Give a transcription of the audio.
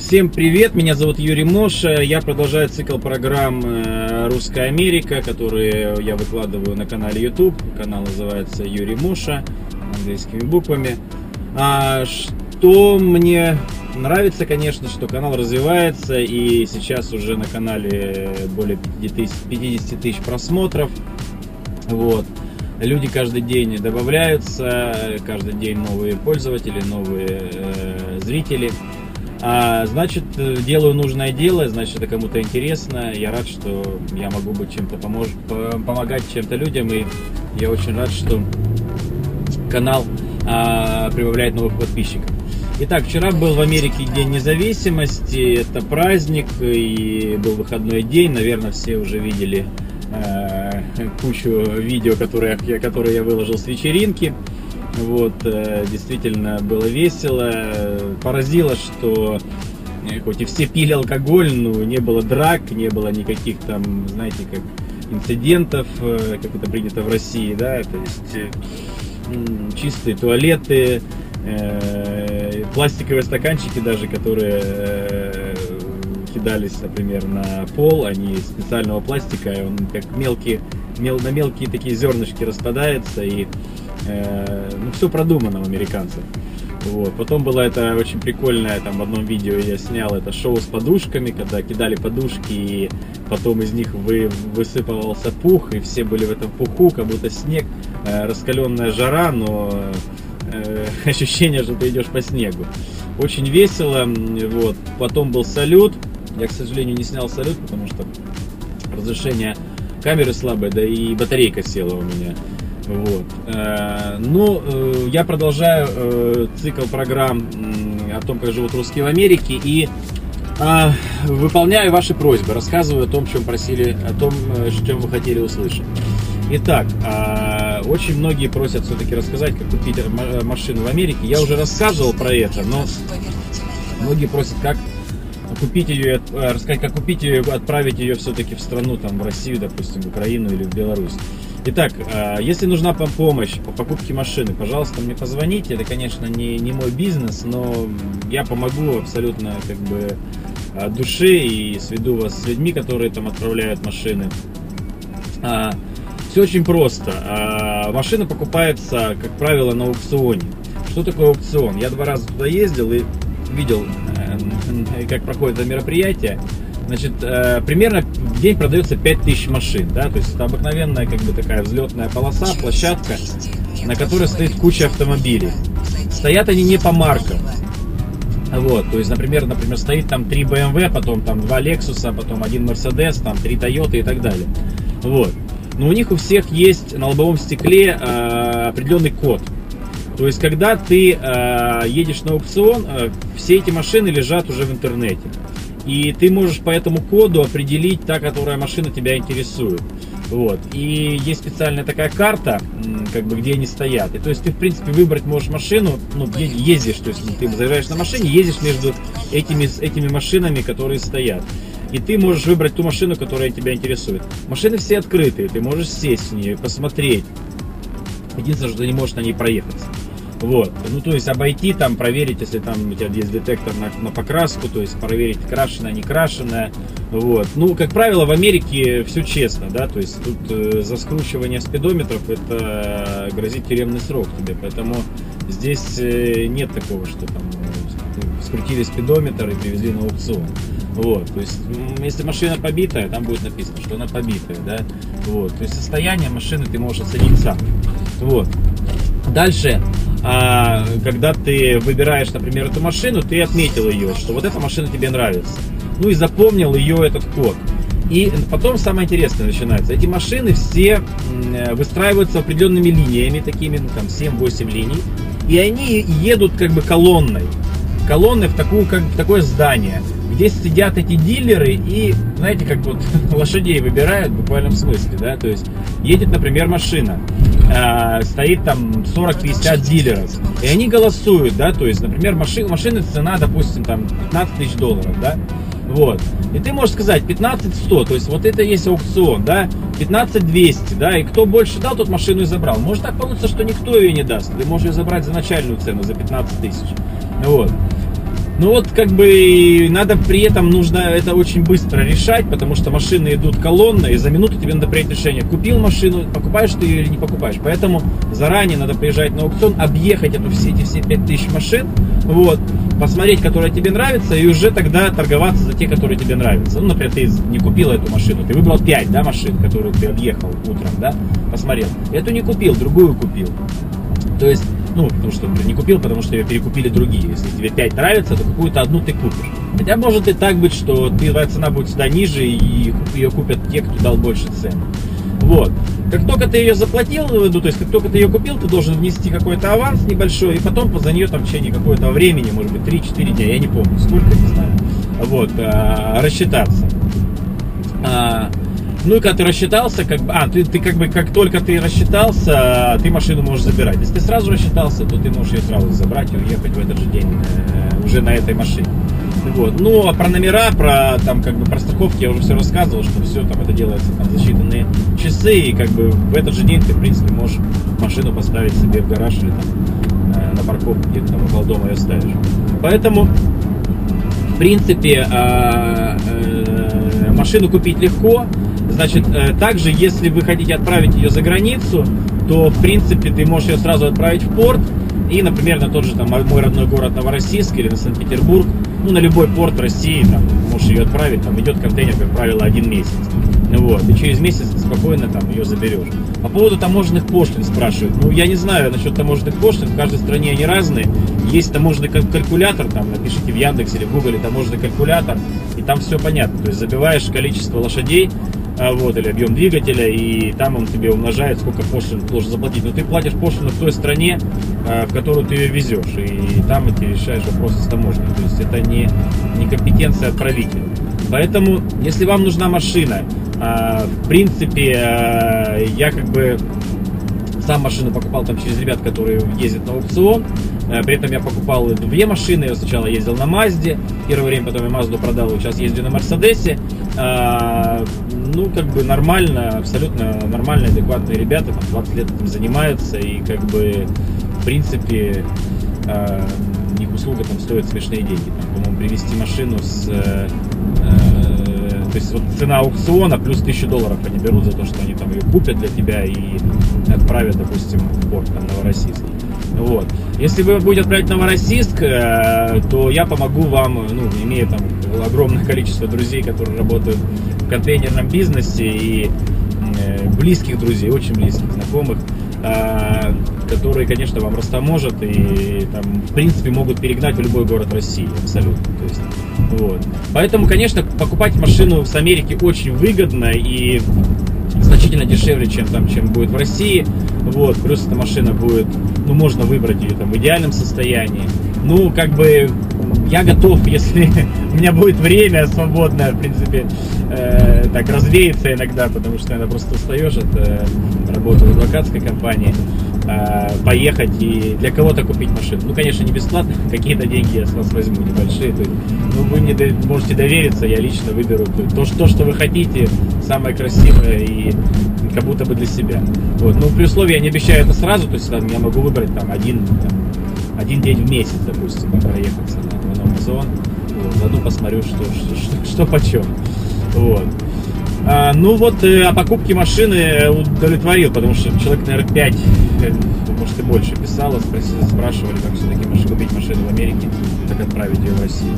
Всем привет, меня зовут Юрий Моша. Я продолжаю цикл программ э, «Русская Америка», которые я выкладываю на канале YouTube. Канал называется Юрий Моша английскими буквами. А что мне нравится, конечно, что канал развивается и сейчас уже на канале более 50 тысяч просмотров. Вот. Люди каждый день добавляются, каждый день новые пользователи, новые э, зрители. А, значит, делаю нужное дело, значит, это кому-то интересно. Я рад, что я могу быть чем-то помож... помогать чем-то людям. И я очень рад, что канал а, прибавляет новых подписчиков. Итак, вчера был в Америке День независимости. Это праздник и был выходной день. Наверное, все уже видели э, кучу видео, которые, которые я выложил с вечеринки. Вот, э, действительно было весело. Поразило, что э, хоть и все пили алкоголь, но не было драк, не было никаких там, знаете, как инцидентов, э, как это принято в России, да, то есть чистые туалеты, пластиковые стаканчики даже, которые кидались, например, на пол, они из специального пластика, и он как мелкие, мел, на мелкие такие зернышки распадается, и ну, все продумано у американцев. Вот. Потом было это очень прикольное, там в одном видео я снял это шоу с подушками, когда кидали подушки, и потом из них вы, высыпывался пух, и все были в этом пуху, как будто снег, э, раскаленная жара, но э, ощущение, что ты идешь по снегу. Очень весело, вот. Потом был салют, я, к сожалению, не снял салют, потому что разрешение камеры слабое, да и батарейка села у меня. Вот. Э, ну, э, я продолжаю э, цикл программ о том, как живут русские в Америке и выполняю ваши просьбы, рассказываю о том, чем просили, о том, чем вы хотели услышать. Итак, очень многие просят все-таки рассказать, как купить машину в Америке. Я уже рассказывал про это, но многие просят, как купить ее, рассказать, как купить ее, отправить ее все-таки в страну, там, в Россию, допустим, в Украину или в Беларусь. Итак, а, если нужна помощь по покупке машины, пожалуйста, мне позвоните. Это, конечно, не, не мой бизнес, но я помогу абсолютно как бы от души и сведу вас с людьми, которые там отправляют машины. А, все очень просто. А, машина покупается, как правило, на аукционе. Что такое аукцион? Я два раза туда ездил и видел, э, как проходит это мероприятие. Значит, э, примерно день продается 5000 машин, да, то есть это обыкновенная как бы такая взлетная полоса, площадка, на которой стоит куча автомобилей. Стоят они не по маркам. Вот, то есть, например, например, стоит там 3 BMW, потом там 2 Lexus, потом один Mercedes, там 3 Toyota и так далее. Вот. Но у них у всех есть на лобовом стекле э, определенный код. То есть, когда ты э, едешь на аукцион, э, все эти машины лежат уже в интернете. И ты можешь по этому коду определить та, которая машина тебя интересует. Вот. И есть специальная такая карта, как бы, где они стоят. И то есть ты, в принципе, выбрать можешь машину, ну, ездишь, то есть ты заезжаешь на машине, ездишь между этими, этими машинами, которые стоят. И ты можешь выбрать ту машину, которая тебя интересует. Машины все открытые, ты можешь сесть в нее, посмотреть. Единственное, что ты не можешь на ней проехаться. Вот. Ну, то есть обойти там, проверить, если там у тебя есть детектор на, на покраску, то есть проверить, крашеная, не крашеная. Вот. Ну, как правило, в Америке все честно, да, то есть тут э, за скручивание спидометров это грозит тюремный срок тебе, поэтому здесь э, нет такого, что там э, скрутили спидометр и привезли на аукцион. Вот, то есть, если машина побитая, там будет написано, что она побитая, да, вот, то есть состояние машины ты можешь оценить сам, вот. Дальше, а, когда ты выбираешь, например, эту машину, ты отметил ее, что вот эта машина тебе нравится. Ну и запомнил ее этот код. И потом самое интересное начинается. Эти машины все выстраиваются определенными линиями, такими, ну, там, 7-8 линий. И они едут как бы колонной. Колонной в, такую, как, в такое здание, где сидят эти дилеры и, знаете, как вот лошадей выбирают в буквальном смысле, да, то есть едет, например, машина э, стоит там 40-50 дилеров, и они голосуют, да, то есть, например, машин, машины цена, допустим, там 15 тысяч долларов, да, вот. И ты можешь сказать 15 100, то есть вот это есть аукцион, да, 15 200, да, и кто больше дал, тот машину и забрал. Может так получится, что никто ее не даст, ты можешь ее забрать за начальную цену, за 15 тысяч, вот. Ну вот как бы надо при этом нужно это очень быстро решать, потому что машины идут колонно, и за минуту тебе надо принять решение, купил машину, покупаешь ты ее или не покупаешь. Поэтому заранее надо приезжать на аукцион, объехать эту, все эти все 5000 машин, вот, посмотреть, которая тебе нравится, и уже тогда торговаться за те, которые тебе нравятся. Ну, например, ты не купил эту машину, ты выбрал 5 да, машин, которые ты объехал утром, да, посмотрел. Эту не купил, другую купил. То есть ну, потому что не купил, потому что ее перекупили другие. Если тебе 5 нравится, то какую-то одну ты купишь. Хотя может и так быть, что твоя цена будет всегда ниже, и ее купят те, кто дал больше цену. Вот. Как только ты ее заплатил, ну, то есть как только ты ее купил, ты должен внести какой-то аванс небольшой, и потом за нее там в течение какого-то времени, может быть, 3-4 дня, я не помню, сколько, не знаю, вот, а, рассчитаться. А, ну и когда ты рассчитался, как бы, а, ты, ты как бы, как только ты рассчитался, ты машину можешь забирать. Если ты сразу рассчитался, то ты можешь ее сразу забрать и уехать в этот же день э, уже на этой машине. Вот. Ну, а про номера, про там как бы про страховки я уже все рассказывал, что все там это делается там за считанные часы, и как бы в этот же день ты, в принципе, можешь машину поставить себе в гараж или там э, на парковку где-то там около дома ее ставишь. Поэтому, в принципе, э, э, машину купить легко, Значит, э, также, если вы хотите отправить ее за границу, то, в принципе, ты можешь ее сразу отправить в порт, и, например, на тот же там, мой родной город Новороссийск или на Санкт-Петербург, ну, на любой порт России, там, можешь ее отправить, там идет контейнер, как правило, один месяц. Вот, и через месяц спокойно там ее заберешь. По поводу таможенных пошлин спрашивают. Ну, я не знаю насчет таможенных пошлин, в каждой стране они разные. Есть таможенный калькулятор, там, напишите в Яндексе или в Гугле таможенный калькулятор, и там все понятно. То есть забиваешь количество лошадей, вот, или объем двигателя, и там он тебе умножает, сколько пошлин должен заплатить. Но ты платишь пошлину в той стране, а, в которую ты ее везешь, и там ты решаешь вопросы с таможней. То есть это не, не компетенция отправителя. Поэтому, если вам нужна машина, а, в принципе, я как бы сам машину покупал там через ребят, которые ездят на аукцион. При этом я покупал две машины. Я сначала ездил на Мазде, первое время, потом я Мазду продал, сейчас ездю на Мерседесе ну, как бы нормально, абсолютно нормальные, адекватные ребята, там 20 лет этим занимаются, и как бы, в принципе, э, их услуга там стоит смешные деньги. Там, по-моему, привезти машину с... Э, э, то есть вот цена аукциона плюс 1000 долларов они берут за то, что они там ее купят для тебя и отправят, допустим, в порт там, Новороссийск. Вот. Если вы будете отправлять Новороссийск, э, то я помогу вам, ну, имея там огромное количество друзей, которые работают контейнерном бизнесе и э, близких друзей, очень близких знакомых, э, которые, конечно, вам растаможат и там, в принципе, могут перегнать в любой город России, абсолютно. То есть, вот. Поэтому, конечно, покупать машину с Америки очень выгодно и значительно дешевле, чем там, чем будет в России. Вот, плюс эта машина будет, ну, можно выбрать ее там в идеальном состоянии. Ну, как бы я готов, если у меня будет время свободное, в принципе, э, так развеяться иногда, потому что иногда просто устаешь от э, работы в адвокатской компании, э, поехать и для кого-то купить машину. Ну, конечно, не бесплатно, какие-то деньги я с вас возьму небольшие. То есть, ну, вы мне можете довериться, я лично выберу то, что, что вы хотите, самое красивое и как будто бы для себя. Вот. Ну, при условии я не обещаю это сразу, то есть там, я могу выбрать там один, там, один день в месяц, допустим, проехаться аукцион. Вот, заодно посмотрю, что, что, что, почем. Вот. А, ну вот, э, о покупке машины удовлетворил, потому что человек, наверное, 5, э, может и больше писало, спрашивали, как все-таки купить машину в Америке, как отправить ее в Россию.